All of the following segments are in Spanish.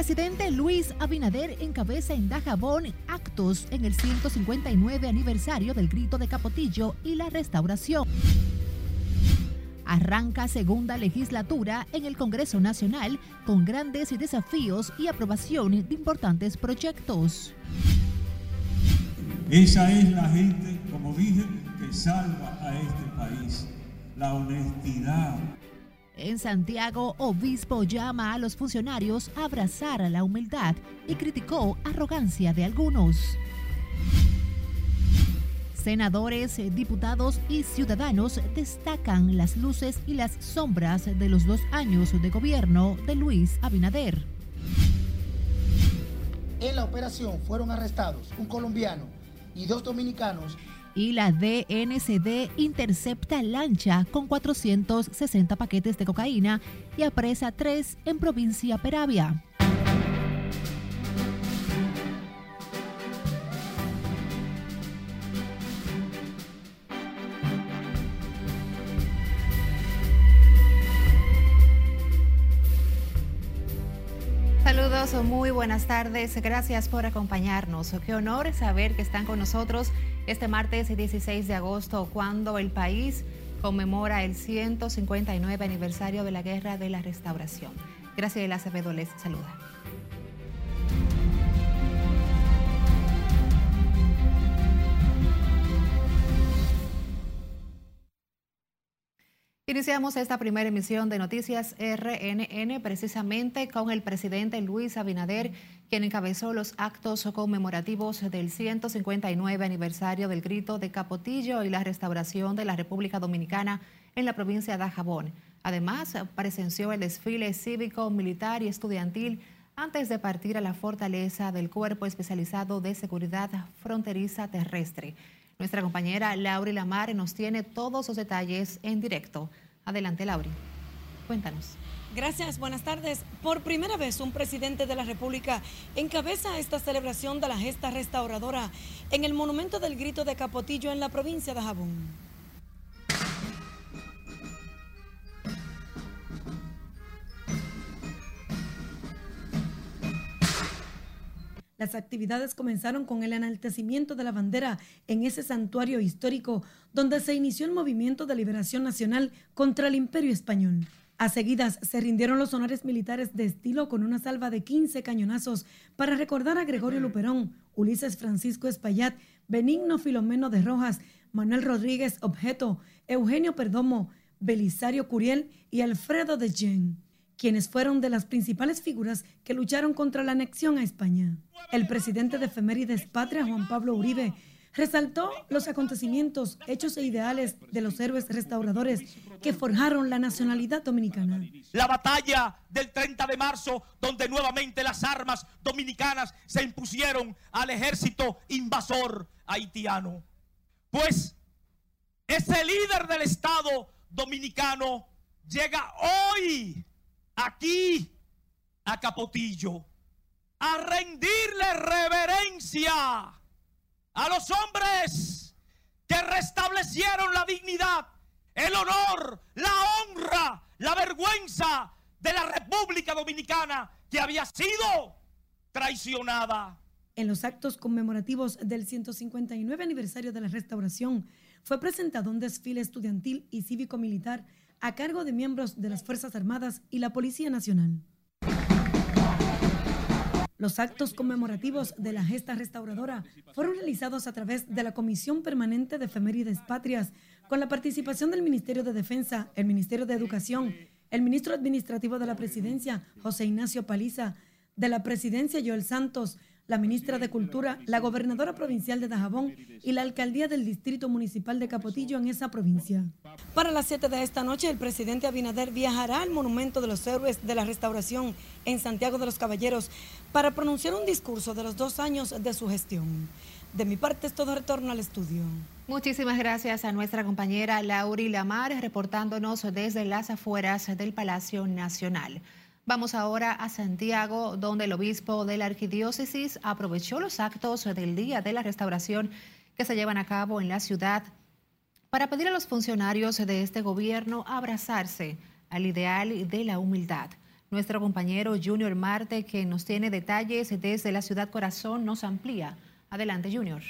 presidente Luis Abinader encabeza en Dajabón actos en el 159 aniversario del grito de Capotillo y la restauración. Arranca segunda legislatura en el Congreso Nacional con grandes desafíos y aprobación de importantes proyectos. Esa es la gente, como dije, que salva a este país. La honestidad, en Santiago, Obispo llama a los funcionarios a abrazar la humildad y criticó arrogancia de algunos. Senadores, diputados y ciudadanos destacan las luces y las sombras de los dos años de gobierno de Luis Abinader. En la operación fueron arrestados un colombiano y dos dominicanos y la DNCD intercepta lancha con 460 paquetes de cocaína y apresa tres en provincia Peravia. Saludos, muy buenas tardes. Gracias por acompañarnos. Qué honor saber que están con nosotros este martes 16 de agosto, cuando el país conmemora el 159 aniversario de la Guerra de la Restauración. Gracias, Acevedo les saluda. Iniciamos esta primera emisión de Noticias RNN precisamente con el presidente Luis Abinader, quien encabezó los actos conmemorativos del 159 aniversario del grito de Capotillo y la restauración de la República Dominicana en la provincia de Jabón. Además, presenció el desfile cívico, militar y estudiantil antes de partir a la fortaleza del Cuerpo Especializado de Seguridad Fronteriza Terrestre. Nuestra compañera Lauri Lamar nos tiene todos los detalles en directo. Adelante, Lauri. Cuéntanos. Gracias, buenas tardes. Por primera vez un presidente de la República encabeza esta celebración de la gesta restauradora en el Monumento del Grito de Capotillo en la provincia de Jabón. Las actividades comenzaron con el enaltecimiento de la bandera en ese santuario histórico donde se inició el movimiento de liberación nacional contra el imperio español. A seguidas se rindieron los honores militares de estilo con una salva de 15 cañonazos para recordar a Gregorio Luperón, Ulises Francisco Espaillat, Benigno Filomeno de Rojas, Manuel Rodríguez Objeto, Eugenio Perdomo, Belisario Curiel y Alfredo de Gen quienes fueron de las principales figuras que lucharon contra la anexión a España. El presidente de Efemérides Patria, Juan Pablo Uribe, resaltó los acontecimientos, hechos e ideales de los héroes restauradores que forjaron la nacionalidad dominicana. La batalla del 30 de marzo, donde nuevamente las armas dominicanas se impusieron al ejército invasor haitiano. Pues ese líder del Estado dominicano llega hoy aquí a Capotillo a rendirle reverencia a los hombres que restablecieron la dignidad, el honor, la honra, la vergüenza de la República Dominicana que había sido traicionada. En los actos conmemorativos del 159 aniversario de la restauración fue presentado un desfile estudiantil y cívico-militar a cargo de miembros de las Fuerzas Armadas y la Policía Nacional. Los actos conmemorativos de la gesta restauradora fueron realizados a través de la Comisión Permanente de Efemérides Patrias, con la participación del Ministerio de Defensa, el Ministerio de Educación, el Ministro Administrativo de la Presidencia, José Ignacio Paliza, de la Presidencia, Joel Santos, la ministra de Cultura, la gobernadora provincial de Dajabón y la alcaldía del Distrito Municipal de Capotillo en esa provincia. Para las 7 de esta noche, el presidente Abinader viajará al Monumento de los Héroes de la Restauración en Santiago de los Caballeros para pronunciar un discurso de los dos años de su gestión. De mi parte es todo retorno al estudio. Muchísimas gracias a nuestra compañera Lauri Lamar reportándonos desde las afueras del Palacio Nacional. Vamos ahora a Santiago, donde el obispo de la arquidiócesis aprovechó los actos del Día de la Restauración que se llevan a cabo en la ciudad para pedir a los funcionarios de este gobierno abrazarse al ideal de la humildad. Nuestro compañero Junior Marte, que nos tiene detalles desde la ciudad corazón, nos amplía. Adelante, Junior.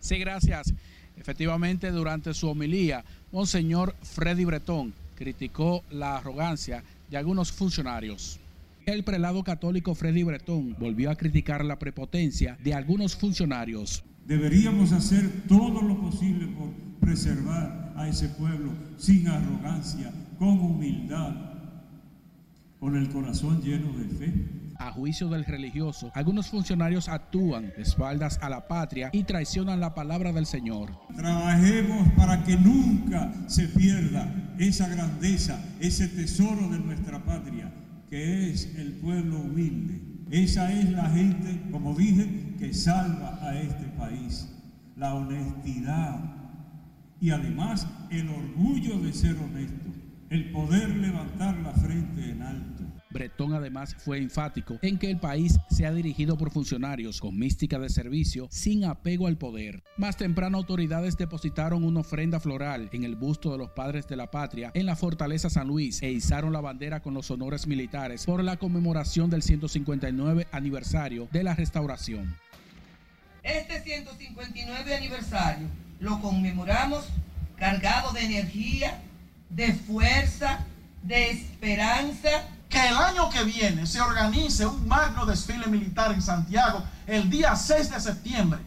Sí, gracias. Efectivamente, durante su homilía, Monseñor Freddy Bretón criticó la arrogancia de algunos funcionarios. El prelado católico Freddy Bretón volvió a criticar la prepotencia de algunos funcionarios. Deberíamos hacer todo lo posible por preservar a ese pueblo sin arrogancia, con humildad, con el corazón lleno de fe. A juicio del religioso, algunos funcionarios actúan de espaldas a la patria y traicionan la palabra del Señor. Trabajemos para que nunca se pierda esa grandeza, ese tesoro de nuestra patria, que es el pueblo humilde. Esa es la gente, como dije, que salva a este país. La honestidad y además el orgullo de ser honesto, el poder levantar la frente en alto. Bretón además fue enfático en que el país se ha dirigido por funcionarios con mística de servicio sin apego al poder. Más temprano autoridades depositaron una ofrenda floral en el busto de los padres de la patria en la fortaleza San Luis e izaron la bandera con los honores militares por la conmemoración del 159 aniversario de la restauración. Este 159 aniversario lo conmemoramos cargado de energía, de fuerza, de esperanza que el año que viene se organice un magno desfile militar en Santiago el día 6 de septiembre.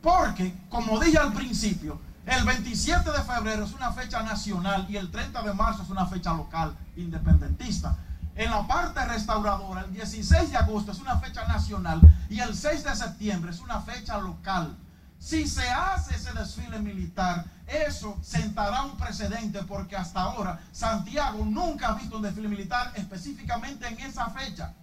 Porque, como dije al principio, el 27 de febrero es una fecha nacional y el 30 de marzo es una fecha local independentista. En la parte restauradora, el 16 de agosto es una fecha nacional y el 6 de septiembre es una fecha local. Si se hace ese desfile militar, eso sentará un precedente porque hasta ahora Santiago nunca ha visto un desfile militar específicamente en esa fecha.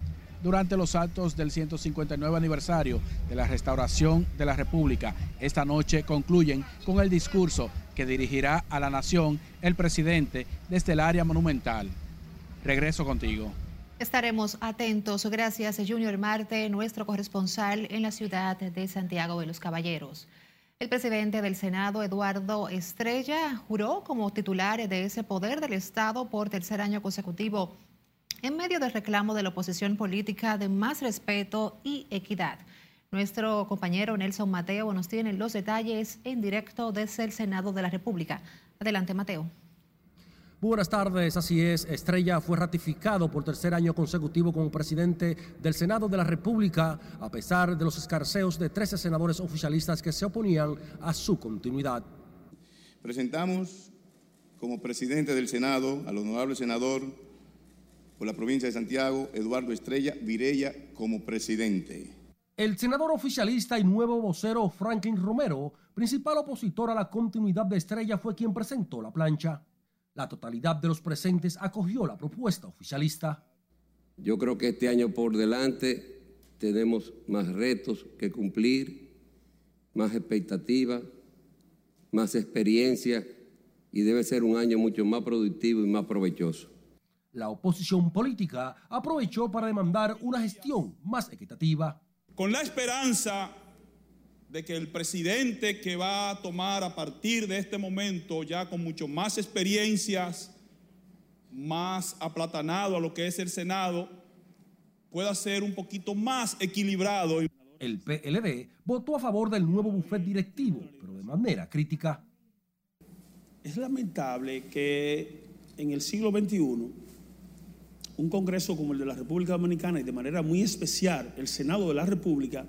Durante los actos del 159 aniversario de la restauración de la República, esta noche concluyen con el discurso que dirigirá a la nación el presidente desde el área monumental. Regreso contigo. Estaremos atentos. Gracias, Junior Marte, nuestro corresponsal en la ciudad de Santiago de los Caballeros. El presidente del Senado, Eduardo Estrella, juró como titular de ese poder del Estado por tercer año consecutivo en medio del reclamo de la oposición política de más respeto y equidad. Nuestro compañero Nelson Mateo nos tiene los detalles en directo desde el Senado de la República. Adelante, Mateo. Buenas tardes, así es. Estrella fue ratificado por tercer año consecutivo como presidente del Senado de la República, a pesar de los escarceos de 13 senadores oficialistas que se oponían a su continuidad. Presentamos como presidente del Senado al honorable senador por la provincia de Santiago, Eduardo Estrella Virella, como presidente. El senador oficialista y nuevo vocero Franklin Romero, principal opositor a la continuidad de Estrella, fue quien presentó la plancha. La totalidad de los presentes acogió la propuesta oficialista. Yo creo que este año por delante tenemos más retos que cumplir, más expectativas, más experiencia y debe ser un año mucho más productivo y más provechoso. La oposición política aprovechó para demandar una gestión más equitativa. Con la esperanza de que el presidente que va a tomar a partir de este momento, ya con mucho más experiencias, más aplatanado a lo que es el Senado, pueda ser un poquito más equilibrado. El PLD votó a favor del nuevo bufet directivo, pero de manera crítica. Es lamentable que en el siglo XXI un Congreso como el de la República Dominicana y de manera muy especial el Senado de la República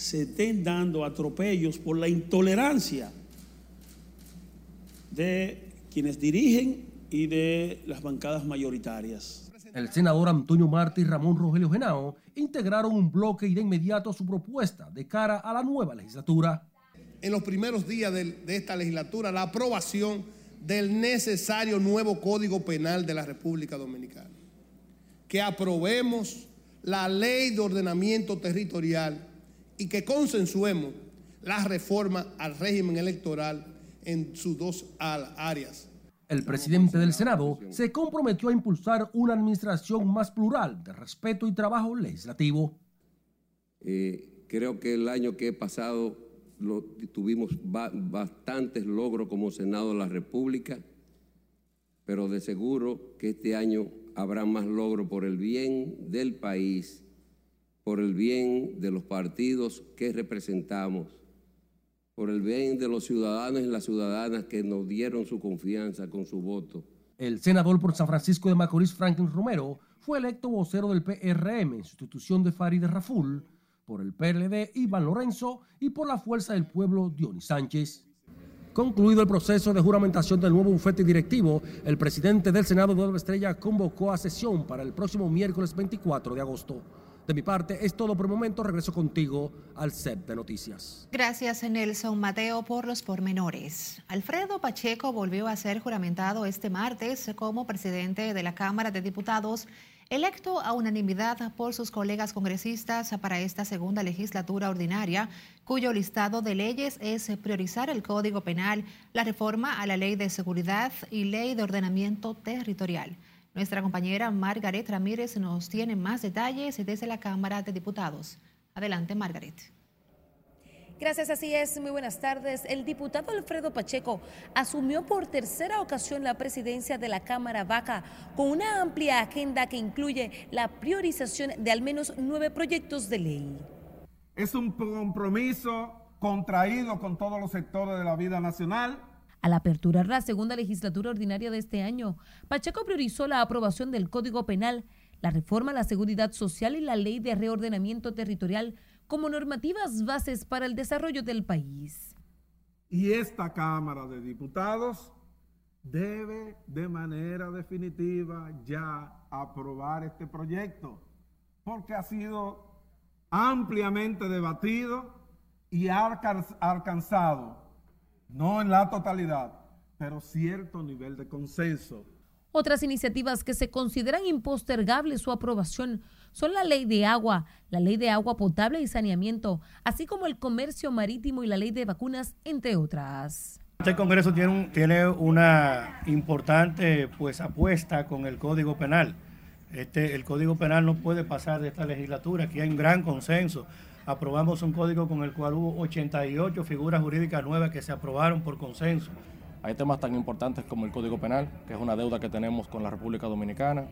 se estén dando atropellos por la intolerancia de quienes dirigen y de las bancadas mayoritarias. El senador Antonio Martí y Ramón Rogelio Genao integraron un bloque y de inmediato su propuesta de cara a la nueva legislatura. En los primeros días de, de esta legislatura, la aprobación del necesario nuevo Código Penal de la República Dominicana. Que aprobemos la ley de ordenamiento territorial y que consensuemos la reforma al régimen electoral en sus dos áreas. El presidente del Senado se comprometió a impulsar una administración más plural de respeto y trabajo legislativo. Eh, creo que el año que he pasado lo, tuvimos bastantes logros como Senado de la República, pero de seguro que este año habrá más logro por el bien del país, por el bien de los partidos que representamos, por el bien de los ciudadanos y las ciudadanas que nos dieron su confianza con su voto. El senador por San Francisco de Macorís, Franklin Romero, fue electo vocero del PRM en sustitución de Farideh Raful, por el PLD Iván Lorenzo y por la Fuerza del Pueblo Dionis Sánchez. Concluido el proceso de juramentación del nuevo bufete directivo, el presidente del Senado, Eduardo Estrella, convocó a sesión para el próximo miércoles 24 de agosto. De mi parte, es todo por el momento. Regreso contigo al set de noticias. Gracias, Nelson Mateo, por los pormenores. Alfredo Pacheco volvió a ser juramentado este martes como presidente de la Cámara de Diputados electo a unanimidad por sus colegas congresistas para esta segunda legislatura ordinaria, cuyo listado de leyes es priorizar el Código Penal, la reforma a la Ley de Seguridad y Ley de Ordenamiento Territorial. Nuestra compañera Margaret Ramírez nos tiene más detalles desde la Cámara de Diputados. Adelante, Margaret. Gracias, así es. Muy buenas tardes. El diputado Alfredo Pacheco asumió por tercera ocasión la presidencia de la Cámara Vaca con una amplia agenda que incluye la priorización de al menos nueve proyectos de ley. Es un compromiso contraído con todos los sectores de la vida nacional. Al aperturar la segunda legislatura ordinaria de este año, Pacheco priorizó la aprobación del Código Penal, la reforma a la seguridad social y la ley de reordenamiento territorial como normativas bases para el desarrollo del país. Y esta Cámara de Diputados debe de manera definitiva ya aprobar este proyecto, porque ha sido ampliamente debatido y alcanzado, no en la totalidad, pero cierto nivel de consenso. Otras iniciativas que se consideran impostergables su aprobación son la ley de agua, la ley de agua potable y saneamiento, así como el comercio marítimo y la ley de vacunas, entre otras. Este Congreso tiene, tiene una importante pues, apuesta con el Código Penal. Este, el Código Penal no puede pasar de esta legislatura, aquí hay un gran consenso. Aprobamos un código con el cual hubo 88 figuras jurídicas nuevas que se aprobaron por consenso. Hay temas tan importantes como el Código Penal, que es una deuda que tenemos con la República Dominicana.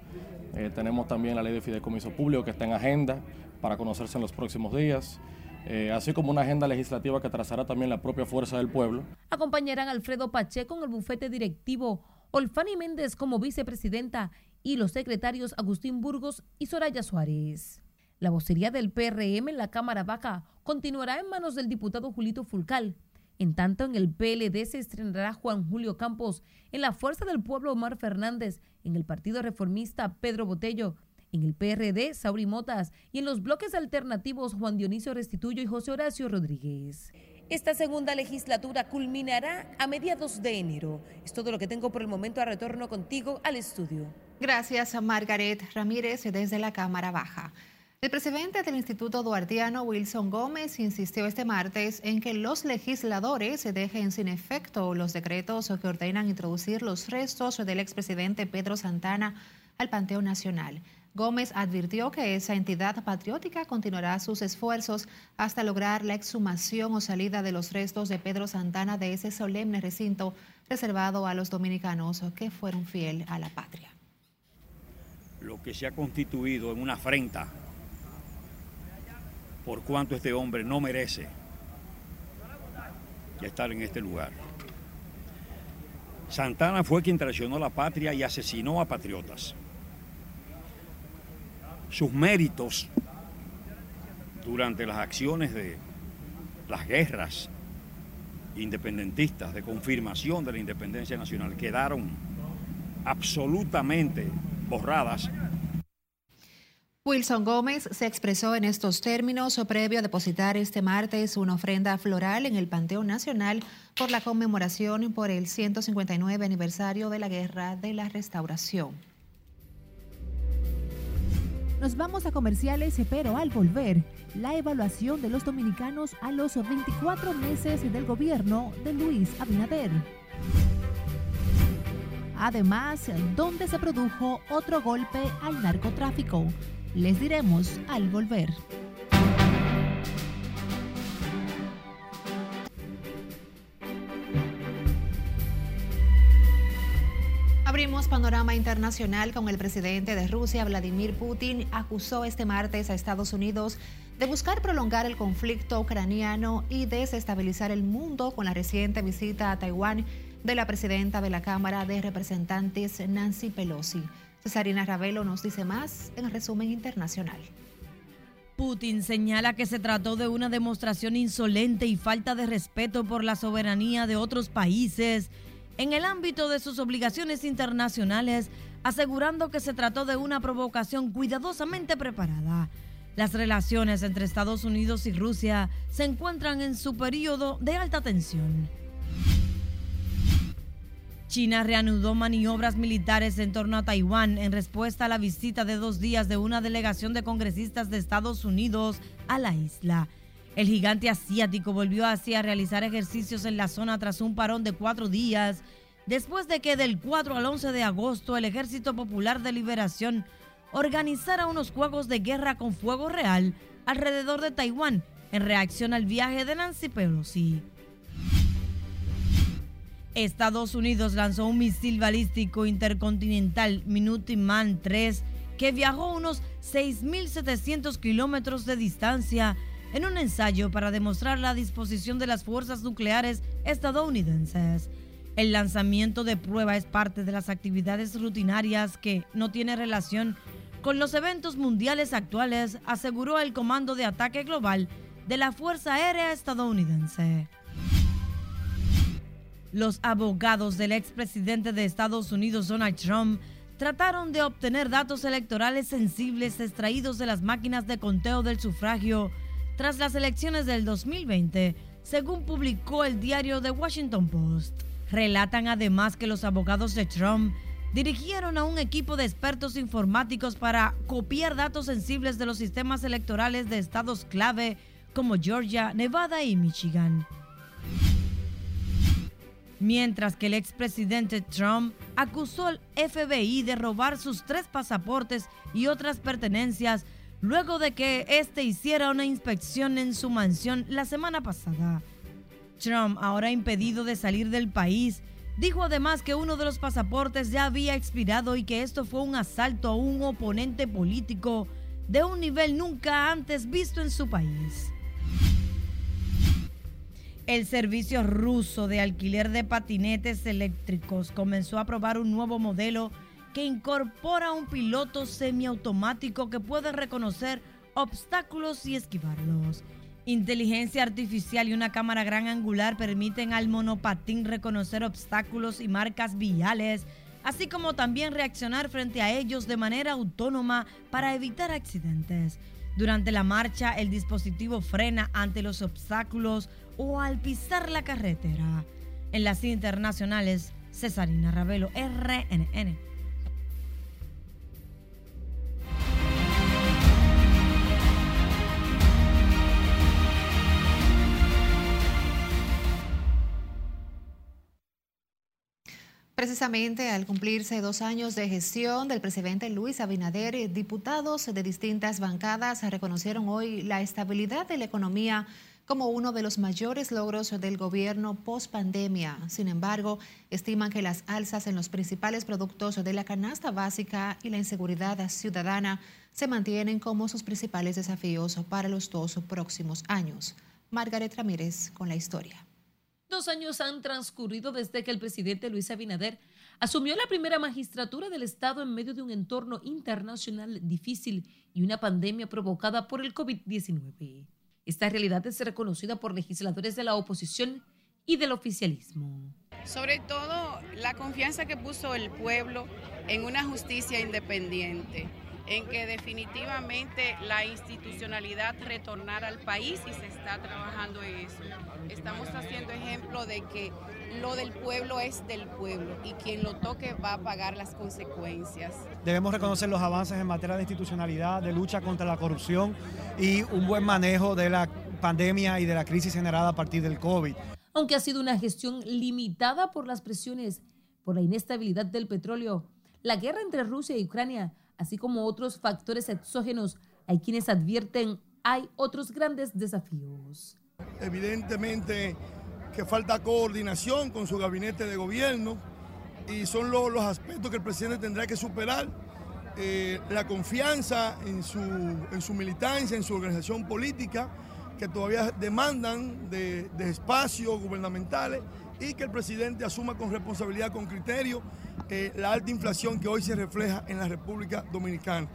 Eh, tenemos también la ley de fideicomiso público que está en agenda para conocerse en los próximos días. Eh, así como una agenda legislativa que trazará también la propia fuerza del pueblo. Acompañarán Alfredo Pacheco en el bufete directivo, Olfani Méndez como vicepresidenta y los secretarios Agustín Burgos y Soraya Suárez. La vocería del PRM en la Cámara Baja continuará en manos del diputado Julito Fulcal, en tanto, en el PLD se estrenará Juan Julio Campos, en la Fuerza del Pueblo Omar Fernández, en el Partido Reformista Pedro Botello, en el PRD Sauri Motas y en los bloques alternativos Juan Dionisio Restituyo y José Horacio Rodríguez. Esta segunda legislatura culminará a mediados de enero. Es todo lo que tengo por el momento. A retorno contigo al estudio. Gracias a Margaret Ramírez desde la Cámara Baja. El presidente del Instituto Duartiano, Wilson Gómez, insistió este martes en que los legisladores se dejen sin efecto los decretos que ordenan introducir los restos del expresidente Pedro Santana al Panteón Nacional. Gómez advirtió que esa entidad patriótica continuará sus esfuerzos hasta lograr la exhumación o salida de los restos de Pedro Santana de ese solemne recinto reservado a los dominicanos que fueron fiel a la patria. Lo que se ha constituido en una afrenta por cuanto este hombre no merece estar en este lugar. Santana fue quien traicionó la patria y asesinó a patriotas. Sus méritos durante las acciones de las guerras independentistas de confirmación de la independencia nacional quedaron absolutamente borradas Wilson Gómez se expresó en estos términos previo a depositar este martes una ofrenda floral en el Panteón Nacional por la conmemoración por el 159 aniversario de la Guerra de la Restauración. Nos vamos a comerciales, pero al volver, la evaluación de los dominicanos a los 24 meses del gobierno de Luis Abinader. Además, ¿dónde se produjo otro golpe al narcotráfico? Les diremos al volver. Abrimos panorama internacional con el presidente de Rusia, Vladimir Putin, acusó este martes a Estados Unidos de buscar prolongar el conflicto ucraniano y desestabilizar el mundo con la reciente visita a Taiwán de la presidenta de la Cámara de Representantes, Nancy Pelosi. Cesarina Ravelo nos dice más en el resumen internacional. Putin señala que se trató de una demostración insolente y falta de respeto por la soberanía de otros países en el ámbito de sus obligaciones internacionales, asegurando que se trató de una provocación cuidadosamente preparada. Las relaciones entre Estados Unidos y Rusia se encuentran en su periodo de alta tensión. China reanudó maniobras militares en torno a Taiwán en respuesta a la visita de dos días de una delegación de congresistas de Estados Unidos a la isla. El gigante asiático volvió así a realizar ejercicios en la zona tras un parón de cuatro días, después de que del 4 al 11 de agosto el Ejército Popular de Liberación organizara unos juegos de guerra con fuego real alrededor de Taiwán en reacción al viaje de Nancy Pelosi. Estados Unidos lanzó un misil balístico intercontinental Minuteman 3 que viajó unos 6.700 kilómetros de distancia en un ensayo para demostrar la disposición de las fuerzas nucleares estadounidenses. El lanzamiento de prueba es parte de las actividades rutinarias que no tiene relación con los eventos mundiales actuales, aseguró el Comando de Ataque Global de la Fuerza Aérea estadounidense. Los abogados del expresidente de Estados Unidos, Donald Trump, trataron de obtener datos electorales sensibles extraídos de las máquinas de conteo del sufragio tras las elecciones del 2020, según publicó el diario The Washington Post. Relatan además que los abogados de Trump dirigieron a un equipo de expertos informáticos para copiar datos sensibles de los sistemas electorales de estados clave como Georgia, Nevada y Michigan mientras que el expresidente Trump acusó al FBI de robar sus tres pasaportes y otras pertenencias luego de que éste hiciera una inspección en su mansión la semana pasada. Trump, ahora impedido de salir del país, dijo además que uno de los pasaportes ya había expirado y que esto fue un asalto a un oponente político de un nivel nunca antes visto en su país. El servicio ruso de alquiler de patinetes eléctricos comenzó a probar un nuevo modelo que incorpora un piloto semiautomático que puede reconocer obstáculos y esquivarlos. Inteligencia artificial y una cámara gran angular permiten al monopatín reconocer obstáculos y marcas viales, así como también reaccionar frente a ellos de manera autónoma para evitar accidentes. Durante la marcha, el dispositivo frena ante los obstáculos o al pisar la carretera. En las internacionales, Cesarina Ravelo, RNN. Precisamente al cumplirse dos años de gestión del presidente Luis Abinader, diputados de distintas bancadas reconocieron hoy la estabilidad de la economía como uno de los mayores logros del gobierno post pandemia. Sin embargo, estiman que las alzas en los principales productos de la canasta básica y la inseguridad ciudadana se mantienen como sus principales desafíos para los dos próximos años. Margaret Ramírez con la historia. Dos años han transcurrido desde que el presidente Luis Abinader asumió la primera magistratura del Estado en medio de un entorno internacional difícil y una pandemia provocada por el COVID-19. Esta realidad es reconocida por legisladores de la oposición y del oficialismo. Sobre todo la confianza que puso el pueblo en una justicia independiente en que definitivamente la institucionalidad retornara al país y se está trabajando en eso. Estamos haciendo ejemplo de que lo del pueblo es del pueblo y quien lo toque va a pagar las consecuencias. Debemos reconocer los avances en materia de institucionalidad, de lucha contra la corrupción y un buen manejo de la pandemia y de la crisis generada a partir del COVID. Aunque ha sido una gestión limitada por las presiones por la inestabilidad del petróleo, la guerra entre Rusia y Ucrania así como otros factores exógenos, hay quienes advierten hay otros grandes desafíos. Evidentemente que falta coordinación con su gabinete de gobierno, y son los aspectos que el presidente tendrá que superar. Eh, la confianza en su, en su militancia, en su organización política, que todavía demandan de, de espacios gubernamentales y que el presidente asuma con responsabilidad, con criterio, eh, la alta inflación que hoy se refleja en la República Dominicana.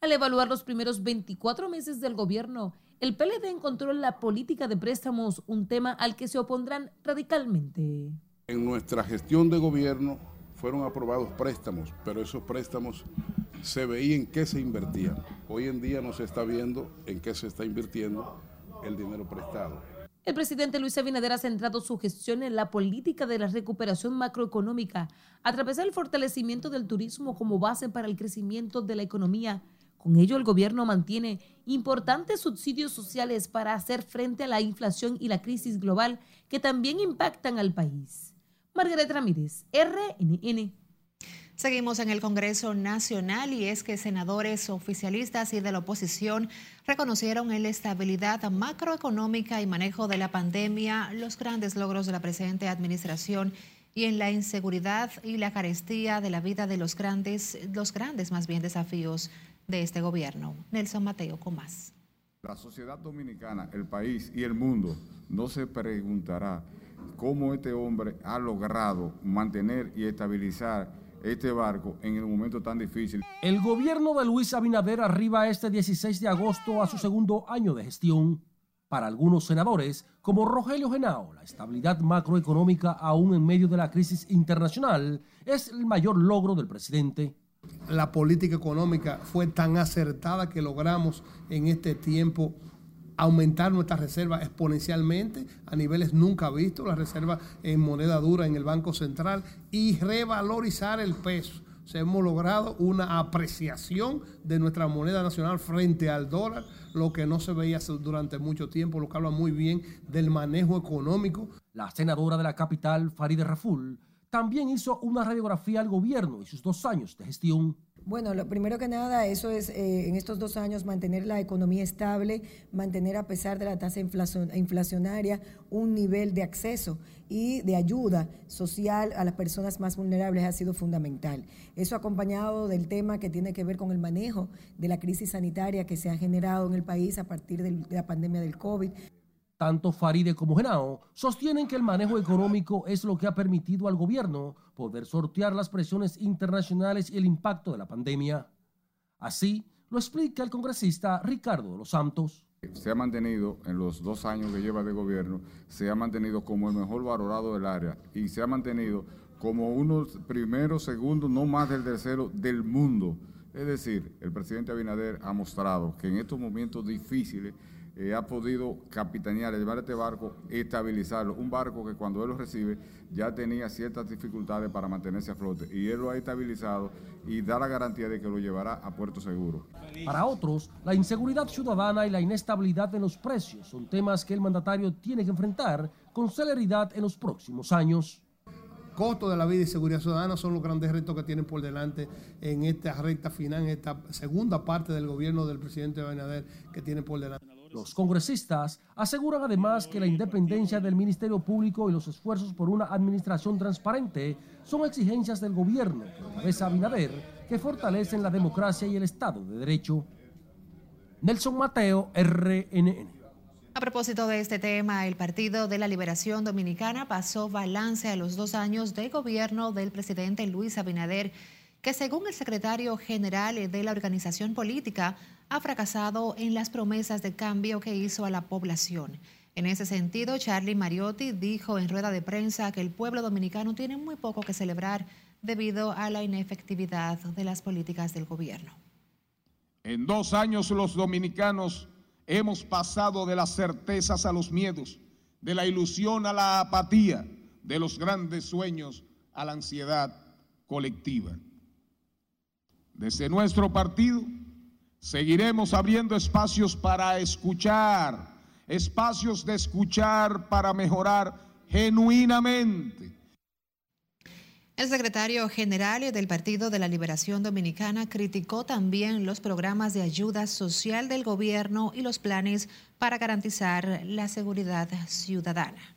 Al evaluar los primeros 24 meses del gobierno, el PLD encontró en la política de préstamos un tema al que se opondrán radicalmente. En nuestra gestión de gobierno fueron aprobados préstamos, pero esos préstamos se veía en qué se invertían. Hoy en día no se está viendo en qué se está invirtiendo el dinero prestado. El presidente Luis Abinader ha centrado su gestión en la política de la recuperación macroeconómica a través del fortalecimiento del turismo como base para el crecimiento de la economía. Con ello, el gobierno mantiene importantes subsidios sociales para hacer frente a la inflación y la crisis global que también impactan al país. Margaret Ramírez, RNN. Seguimos en el Congreso Nacional y es que senadores oficialistas y de la oposición reconocieron en la estabilidad macroeconómica y manejo de la pandemia los grandes logros de la presente administración y en la inseguridad y la carestía de la vida de los grandes, los grandes más bien desafíos de este gobierno. Nelson Mateo con más. La sociedad dominicana, el país y el mundo no se preguntará cómo este hombre ha logrado mantener y estabilizar este barco en el momento tan difícil. El gobierno de Luis Abinader arriba este 16 de agosto a su segundo año de gestión. Para algunos senadores, como Rogelio Genao, la estabilidad macroeconómica aún en medio de la crisis internacional es el mayor logro del presidente. La política económica fue tan acertada que logramos en este tiempo aumentar nuestra reserva exponencialmente a niveles nunca vistos, la reserva en moneda dura en el Banco Central y revalorizar el peso. Hemos logrado una apreciación de nuestra moneda nacional frente al dólar, lo que no se veía durante mucho tiempo, lo que habla muy bien del manejo económico. La senadora de la capital, Farideh Raful, también hizo una radiografía al gobierno y sus dos años de gestión. Bueno, lo primero que nada, eso es eh, en estos dos años mantener la economía estable, mantener a pesar de la tasa inflacionaria un nivel de acceso y de ayuda social a las personas más vulnerables ha sido fundamental. Eso acompañado del tema que tiene que ver con el manejo de la crisis sanitaria que se ha generado en el país a partir de la pandemia del COVID. Tanto Faride como Genao sostienen que el manejo económico es lo que ha permitido al gobierno poder sortear las presiones internacionales y el impacto de la pandemia. Así lo explica el congresista Ricardo de los Santos. Se ha mantenido en los dos años que lleva de gobierno, se ha mantenido como el mejor valorado del área y se ha mantenido como uno primero, segundo, no más del tercero del mundo. Es decir, el presidente Abinader ha mostrado que en estos momentos difíciles eh, ha podido capitanear, llevar este barco, estabilizarlo. Un barco que cuando él lo recibe ya tenía ciertas dificultades para mantenerse a flote y él lo ha estabilizado y da la garantía de que lo llevará a puerto seguro. Para otros, la inseguridad ciudadana y la inestabilidad en los precios son temas que el mandatario tiene que enfrentar con celeridad en los próximos años costo de la vida y seguridad ciudadana son los grandes retos que tienen por delante en esta recta final, en esta segunda parte del gobierno del presidente Abinader que tiene por delante. Los congresistas aseguran además que la independencia del Ministerio Público y los esfuerzos por una administración transparente son exigencias del gobierno, vez Abinader, que fortalecen la democracia y el Estado de Derecho. Nelson Mateo, RNN. A propósito de este tema, el Partido de la Liberación Dominicana pasó balance a los dos años de gobierno del presidente Luis Abinader que según el secretario general de la organización política ha fracasado en las promesas de cambio que hizo a la población. En ese sentido, Charlie Mariotti dijo en rueda de prensa que el pueblo dominicano tiene muy poco que celebrar debido a la inefectividad de las políticas del gobierno. En dos años los dominicanos hemos pasado de las certezas a los miedos, de la ilusión a la apatía, de los grandes sueños a la ansiedad colectiva. Desde nuestro partido seguiremos abriendo espacios para escuchar, espacios de escuchar para mejorar genuinamente. El secretario general del Partido de la Liberación Dominicana criticó también los programas de ayuda social del gobierno y los planes para garantizar la seguridad ciudadana.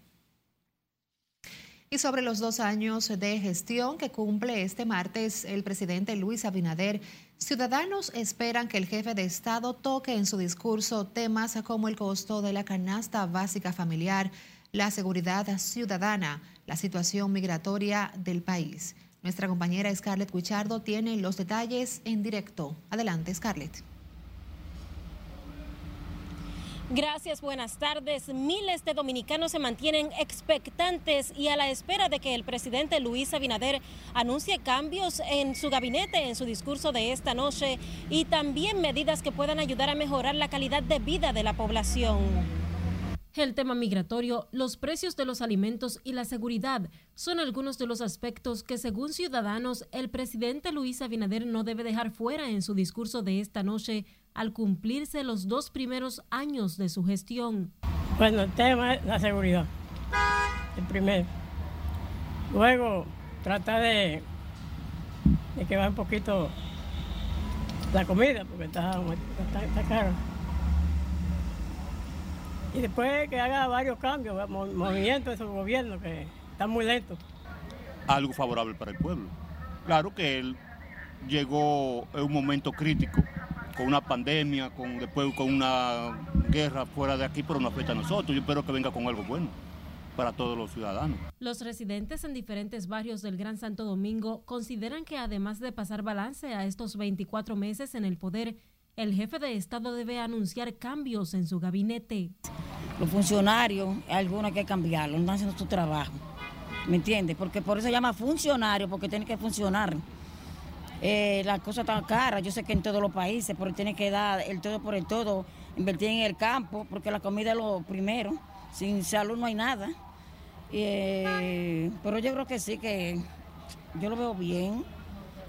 Y sobre los dos años de gestión que cumple este martes el presidente Luis Abinader, ciudadanos esperan que el jefe de Estado toque en su discurso temas como el costo de la canasta básica familiar, la seguridad ciudadana, la situación migratoria del país. Nuestra compañera Scarlett Guichardo tiene los detalles en directo. Adelante, Scarlett. Gracias, buenas tardes. Miles de dominicanos se mantienen expectantes y a la espera de que el presidente Luis Abinader anuncie cambios en su gabinete, en su discurso de esta noche y también medidas que puedan ayudar a mejorar la calidad de vida de la población. El tema migratorio, los precios de los alimentos y la seguridad son algunos de los aspectos que, según Ciudadanos, el presidente Luis Abinader no debe dejar fuera en su discurso de esta noche al cumplirse los dos primeros años de su gestión. Bueno, el tema es la seguridad, el primero. Luego, trata de, de que va un poquito la comida, porque está, está, está caro. Y después que haga varios cambios, movimientos de su gobierno, que está muy lento. Algo favorable para el pueblo. Claro que él llegó en un momento crítico con una pandemia, con después con una guerra fuera de aquí, pero no afecta a nosotros. Yo espero que venga con algo bueno para todos los ciudadanos. Los residentes en diferentes barrios del Gran Santo Domingo consideran que además de pasar balance a estos 24 meses en el poder, el jefe de Estado debe anunciar cambios en su gabinete. Los funcionarios, algunos hay que cambiarlos, no están haciendo su trabajo. ¿Me entiendes? Porque por eso se llama funcionario, porque tiene que funcionar. Eh, la cosa está cara, yo sé que en todos los países, pero tiene que dar el todo por el todo, invertir en el campo, porque la comida es lo primero, sin salud no hay nada. Eh, pero yo creo que sí, que yo lo veo bien,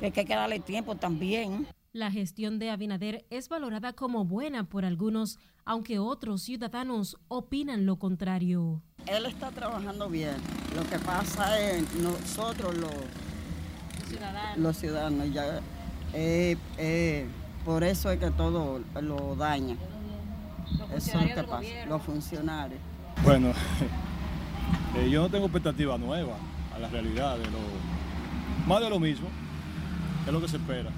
que hay que darle tiempo también. La gestión de Abinader es valorada como buena por algunos, aunque otros ciudadanos opinan lo contrario. Él está trabajando bien. Lo que pasa es nosotros los los ciudadanos. ya, eh, eh, por eso es que todo lo daña. Eso es lo que pasa, los funcionarios. Bueno, eh, yo no tengo expectativa nueva a la realidad, de lo, más de lo mismo, es lo que se espera.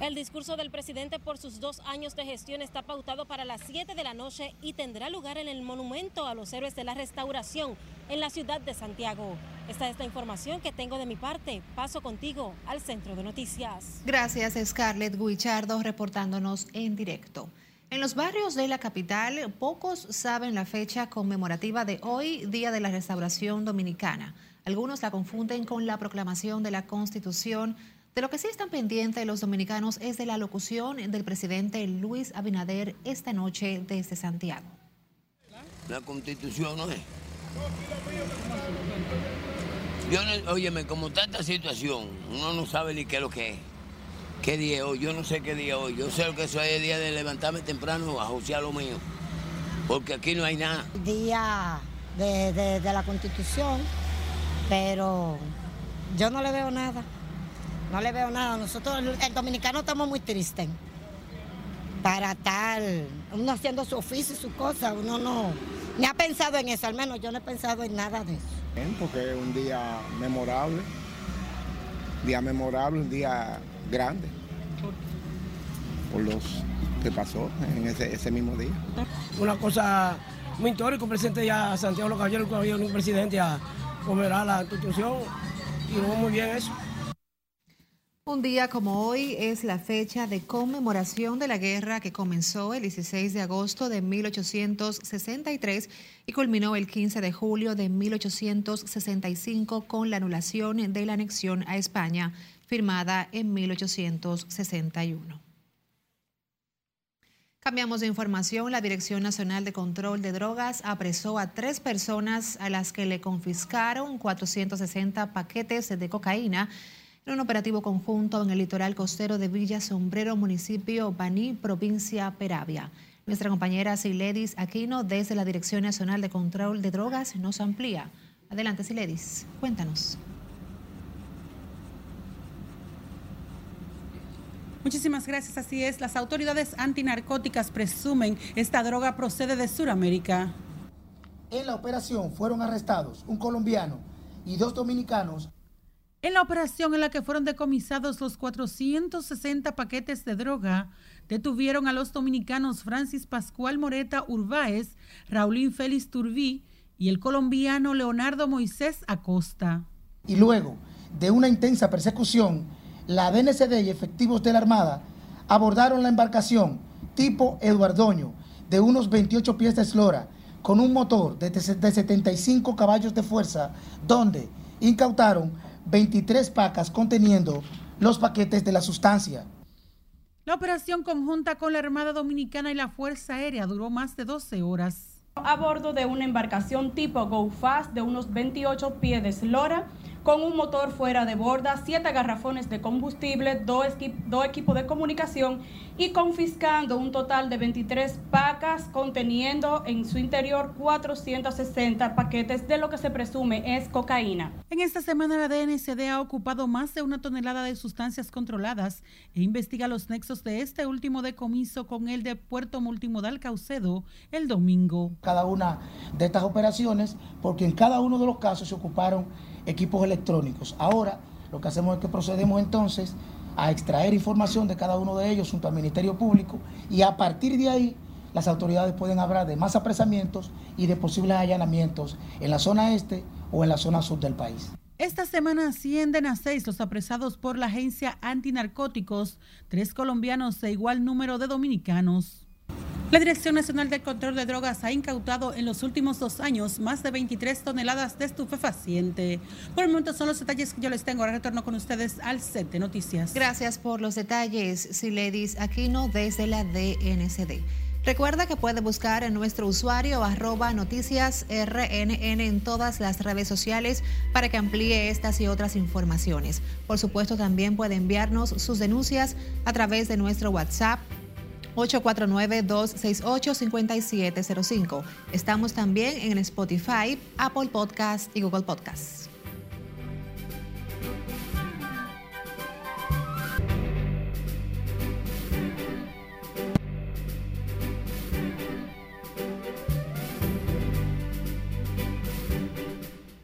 El discurso del presidente por sus dos años de gestión está pautado para las 7 de la noche y tendrá lugar en el Monumento a los Héroes de la Restauración en la ciudad de Santiago. Esta es la información que tengo de mi parte. Paso contigo al centro de noticias. Gracias, Scarlett Guichardo, reportándonos en directo. En los barrios de la capital, pocos saben la fecha conmemorativa de hoy, Día de la Restauración Dominicana. Algunos la confunden con la proclamación de la Constitución. De lo que sí están pendientes los dominicanos es de la locución del presidente Luis Abinader esta noche desde Santiago. La Constitución no es yo no, óyeme, como está esta situación, uno no sabe ni qué es lo que es. ¿Qué día es hoy? Yo no sé qué día es hoy. Yo sé lo que eso es el día de levantarme temprano a josear lo mío. Porque aquí no hay nada. Día de, de la Constitución, pero yo no le veo nada. No le veo nada. Nosotros, el dominicano, estamos muy tristes para tal, uno haciendo su oficio y su cosa, uno no, ni ha pensado en eso, al menos yo no he pensado en nada de eso. Porque es un día memorable, día memorable, un día grande, por los que pasó en ese, mismo día. Una cosa muy histórica, presidente ya Santiago Los Caballeros, un presidente a comerá la constitución y no muy bien eso. Un día como hoy es la fecha de conmemoración de la guerra que comenzó el 16 de agosto de 1863 y culminó el 15 de julio de 1865 con la anulación de la anexión a España firmada en 1861. Cambiamos de información. La Dirección Nacional de Control de Drogas apresó a tres personas a las que le confiscaron 460 paquetes de cocaína en un operativo conjunto en el litoral costero de Villa Sombrero, municipio Baní, provincia Peravia. Nuestra compañera Siledis Aquino, desde la Dirección Nacional de Control de Drogas, nos amplía. Adelante, Siledis, cuéntanos. Muchísimas gracias. Así es, las autoridades antinarcóticas presumen esta droga procede de Sudamérica. En la operación fueron arrestados un colombiano y dos dominicanos. En la operación en la que fueron decomisados los 460 paquetes de droga, detuvieron a los dominicanos Francis Pascual Moreta Urbáez, Raulín Félix Turbí y el colombiano Leonardo Moisés Acosta. Y luego de una intensa persecución, la DNCD y efectivos de la Armada abordaron la embarcación tipo Eduardoño de unos 28 pies de eslora con un motor de 75 caballos de fuerza, donde incautaron 23 pacas conteniendo los paquetes de la sustancia. La operación conjunta con la Armada Dominicana y la Fuerza Aérea duró más de 12 horas. A bordo de una embarcación tipo Go Fast de unos 28 pies de eslora, con un motor fuera de borda, siete garrafones de combustible, dos, equipos de comunicación y confiscando un total de 23 pacas conteniendo en su interior 460 paquetes de lo que se presume es cocaína. En esta semana la DNCD ha ocupado más de una tonelada de sustancias controladas e investiga los nexos de este último decomiso con el de Puerto Multimodal Caucedo el domingo. Cada una de estas operaciones, porque en cada uno de los casos se ocuparon equipos electrónicos. Ahora lo que hacemos es que procedemos entonces a extraer información de cada uno de ellos junto al Ministerio Público y a partir de ahí las autoridades pueden hablar de más apresamientos y de posibles allanamientos en la zona este o en la zona sur del país. Esta semana ascienden a seis los apresados por la agencia antinarcóticos, tres colombianos e igual número de dominicanos. La Dirección Nacional de Control de Drogas ha incautado en los últimos dos años más de 23 toneladas de estupefaciente. Por el momento son los detalles que yo les tengo. Ahora retorno con ustedes al set de noticias. Gracias por los detalles, Siledis Aquino, desde la DNCD. Recuerda que puede buscar en nuestro usuario arroba noticias RNN en todas las redes sociales para que amplíe estas y otras informaciones. Por supuesto, también puede enviarnos sus denuncias a través de nuestro WhatsApp 849-268-5705. Estamos también en Spotify, Apple Podcast y Google Podcast.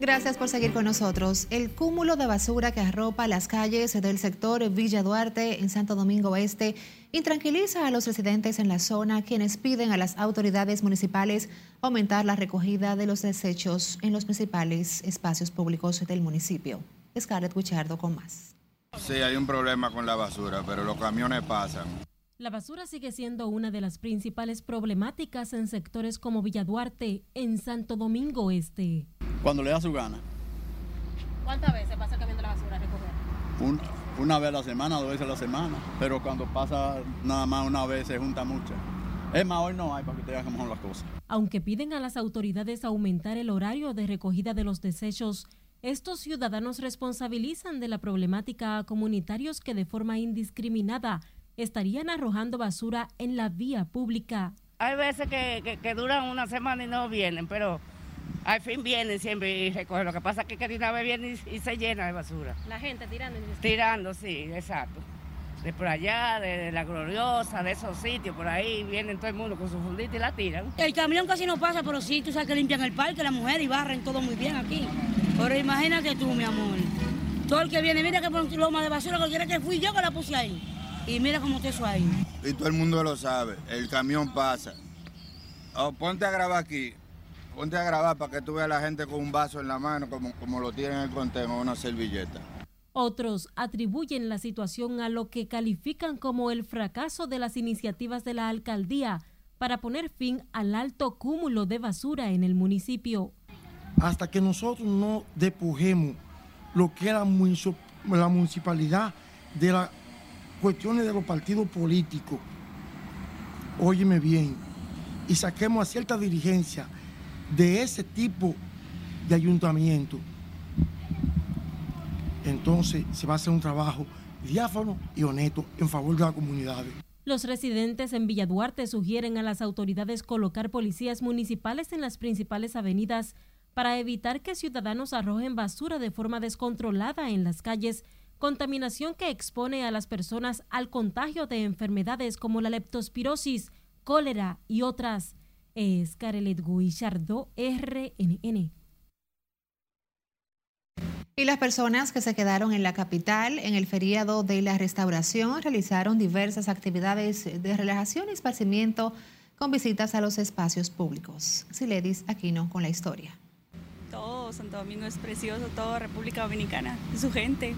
Gracias por seguir con nosotros. El cúmulo de basura que arropa las calles del sector Villa Duarte en Santo Domingo Este intranquiliza a los residentes en la zona quienes piden a las autoridades municipales aumentar la recogida de los desechos en los principales espacios públicos del municipio. Scarlett Guichardo con más. Sí, hay un problema con la basura, pero los camiones pasan. La basura sigue siendo una de las principales problemáticas en sectores como Villa Duarte, en Santo Domingo Este. Cuando le da su gana. ¿Cuántas veces pasa de la basura a recoger? una vez a la semana, dos veces a la semana, pero cuando pasa nada más una vez se junta mucho. Es más, hoy no hay para que te hagan mejor las cosas. Aunque piden a las autoridades aumentar el horario de recogida de los desechos, estos ciudadanos responsabilizan de la problemática a comunitarios que de forma indiscriminada estarían arrojando basura en la vía pública. Hay veces que, duran una semana y no vienen, pero al fin vienen siempre y recogen. Lo que pasa es que, una vez vienen y, se llena de basura. La gente tirando. Tirando, sí, exacto. De por allá, de, la gloriosa, de esos sitios, por ahí vienen todo el mundo con su fundita y la tiran. El camión casi no pasa, pero sí, tú sabes que limpian el parque, la mujer y barren todo muy bien aquí. Pero imagínate tú, mi amor. Todo el que viene, mira que por loma de basura, cualquiera que fui yo que la puse ahí. Y mira cómo te ahí. Y todo el mundo lo sabe, el camión pasa. Oh, ponte a grabar aquí, ponte a grabar para que tú veas a la gente con un vaso en la mano, como, como lo tiene en el contenedor, una servilleta. Otros atribuyen la situación a lo que califican como el fracaso de las iniciativas de la alcaldía para poner fin al alto cúmulo de basura en el municipio. Hasta que nosotros no depujemos lo que era la municipalidad de la cuestiones de los partidos políticos, óyeme bien, y saquemos a cierta dirigencia de ese tipo de ayuntamiento, entonces se va a hacer un trabajo diáfano y honesto en favor de la comunidad. Los residentes en Villa Duarte sugieren a las autoridades colocar policías municipales en las principales avenidas para evitar que ciudadanos arrojen basura de forma descontrolada en las calles contaminación que expone a las personas al contagio de enfermedades como la leptospirosis, cólera y otras. Es Carelet Guillardo, RNN. Y las personas que se quedaron en la capital en el feriado de la restauración realizaron diversas actividades de relajación y esparcimiento con visitas a los espacios públicos. Siledis Aquino con la historia. Todo Santo Domingo es precioso, toda República Dominicana, su gente.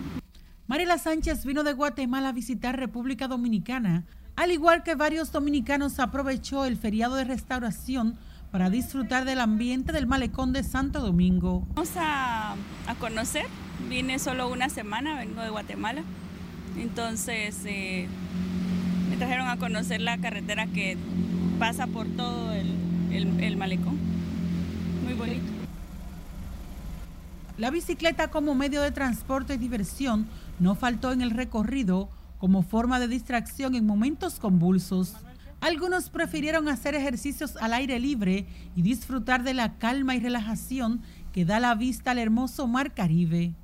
Mariela Sánchez vino de Guatemala a visitar República Dominicana, al igual que varios dominicanos aprovechó el feriado de restauración para disfrutar del ambiente del malecón de Santo Domingo. Vamos a, conocer, vine solo una semana, vengo de Guatemala, entonces eh, me trajeron a conocer la carretera que pasa por todo el, el malecón, muy bonito. La bicicleta como medio de transporte y diversión no faltó en el recorrido como forma de distracción en momentos convulsos. Algunos prefirieron hacer ejercicios al aire libre y disfrutar de la calma y relajación que da la vista al hermoso mar Caribe.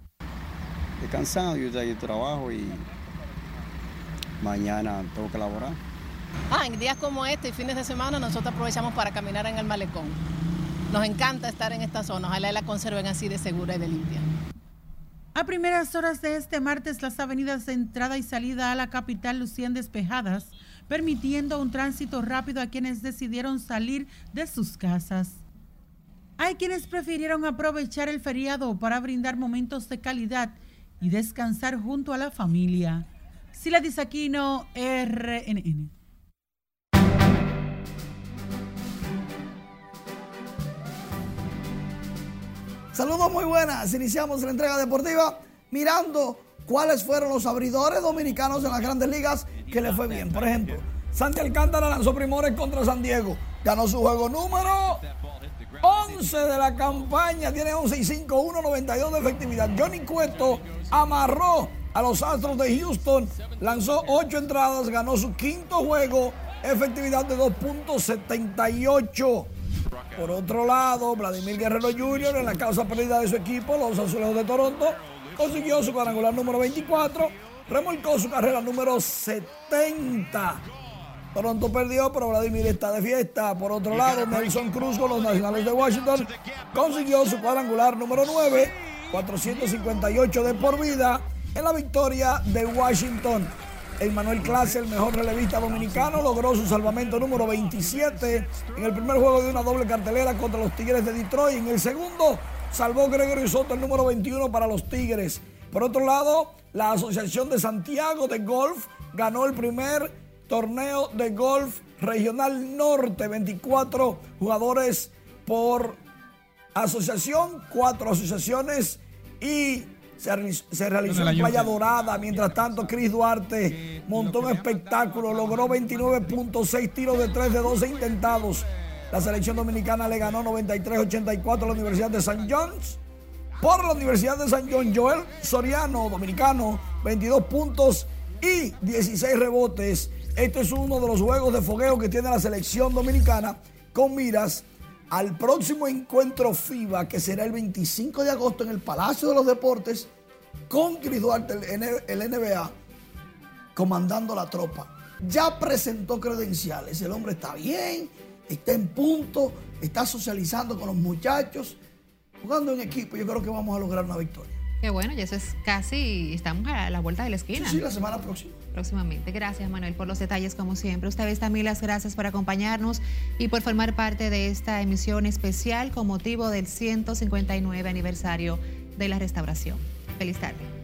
cansado, yo ya trabajo y mañana tengo que laborar. Ah, en días como este y fines de semana nosotros aprovechamos para caminar en el malecón. Nos encanta estar en esta zona, ojalá la conserven así de segura y de limpia. A primeras horas de este martes, las avenidas de entrada y salida a la capital lucían despejadas permitiendo un tránsito rápido a quienes decidieron salir de sus casas. Hay quienes prefirieron aprovechar el feriado para brindar momentos de calidad y descansar junto a la familia. Sila Disaquino, RNN. Saludos muy buenas. Iniciamos la entrega deportiva mirando cuáles fueron los abridores dominicanos en las grandes ligas que le fue bien. Por ejemplo, Santi Alcántara lanzó primores contra San Diego. Ganó su juego número 11 de la campaña. Tiene 11 y 5, 1.92 de efectividad. Johnny Cueto amarró a los Astros de Houston. Lanzó 8 entradas. Ganó su quinto juego. Efectividad de 2.78. Por otro lado, Vladimir Guerrero Jr. en la causa perdida de su equipo, los Azulejos de Toronto, consiguió su cuadrangular número 24, remolcó su carrera número 70. Toronto perdió, pero Vladimir está de fiesta. Por otro lado, Nelson Cruz con los Nacionales de Washington consiguió su cuadrangular número 9, 458 de por vida en la victoria de Washington. Emmanuel Clase, el mejor relevista dominicano, logró su salvamento número 27 en el primer juego de una doble cartelera contra los Tigres de Detroit. En el segundo, salvó Gregorio Soto el número 21 para los Tigres. Por otro lado, la Asociación de Santiago de Golf ganó el primer torneo de golf regional norte. 24 jugadores por asociación, cuatro asociaciones y se, realizó en Playa Dorada. Mientras tanto, Cris Duarte montó un espectáculo, logró 29.6 tiros de 3 de 12 intentados. La selección dominicana le ganó 93-84 a la Universidad de San John's. Por la Universidad de San John, Joel Soriano, dominicano, 22 puntos y 16 rebotes. Este es uno de los juegos de fogueo que tiene la selección dominicana con miras al próximo encuentro FIBA que será el 25 de agosto en el Palacio de los Deportes con Cris Duarte, el NBA, comandando la tropa. Ya presentó credenciales, el hombre está bien, está en punto, está socializando con los muchachos, jugando en equipo. Yo creo que vamos a lograr una victoria. Qué bueno, y eso es casi, estamos a la vuelta de la esquina. Sí, la semana próxima. Próximamente. Gracias, Manuel, por los detalles, como siempre. Ustedes también las gracias por acompañarnos y por formar parte de esta emisión especial con motivo del 159 aniversario de la restauración. Feliz tarde.